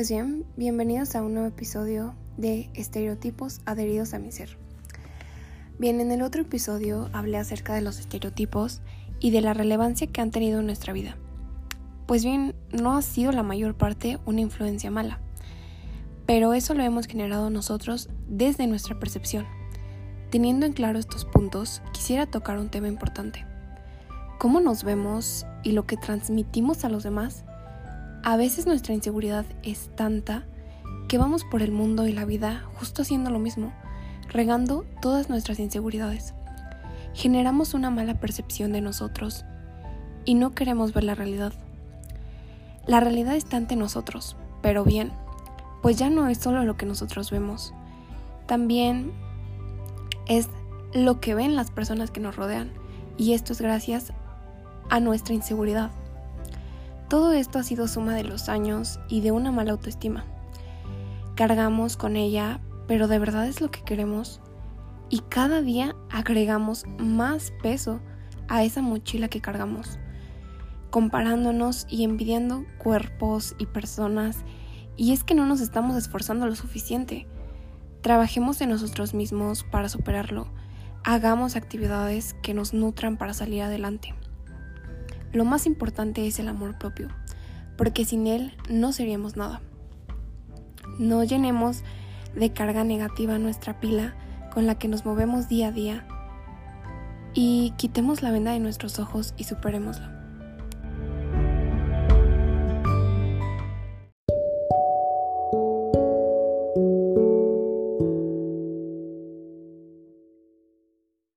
Pues bien, bienvenidos a un nuevo episodio de Estereotipos adheridos a mi ser. Bien, en el otro episodio hablé acerca de los estereotipos y de la relevancia que han tenido en nuestra vida. Pues bien, no ha sido la mayor parte una influencia mala, pero eso lo hemos generado nosotros desde nuestra percepción. Teniendo en claro estos puntos, quisiera tocar un tema importante. ¿Cómo nos vemos y lo que transmitimos a los demás a veces nuestra inseguridad es tanta que vamos por el mundo y la vida justo haciendo lo mismo, regando todas nuestras inseguridades. Generamos una mala percepción de nosotros y no queremos ver la realidad. La realidad está ante nosotros, pero bien, pues ya no es solo lo que nosotros vemos, también es lo que ven las personas que nos rodean, y esto es gracias a nuestra inseguridad. Todo esto ha sido suma de los años y de una mala autoestima. Cargamos con ella, pero de verdad es lo que queremos. Y cada día agregamos más peso a esa mochila que cargamos, comparándonos y envidiando cuerpos y personas. Y es que no nos estamos esforzando lo suficiente. Trabajemos en nosotros mismos para superarlo. Hagamos actividades que nos nutran para salir adelante. Lo más importante es el amor propio, porque sin él no seríamos nada. No llenemos de carga negativa nuestra pila con la que nos movemos día a día y quitemos la venda de nuestros ojos y superémosla.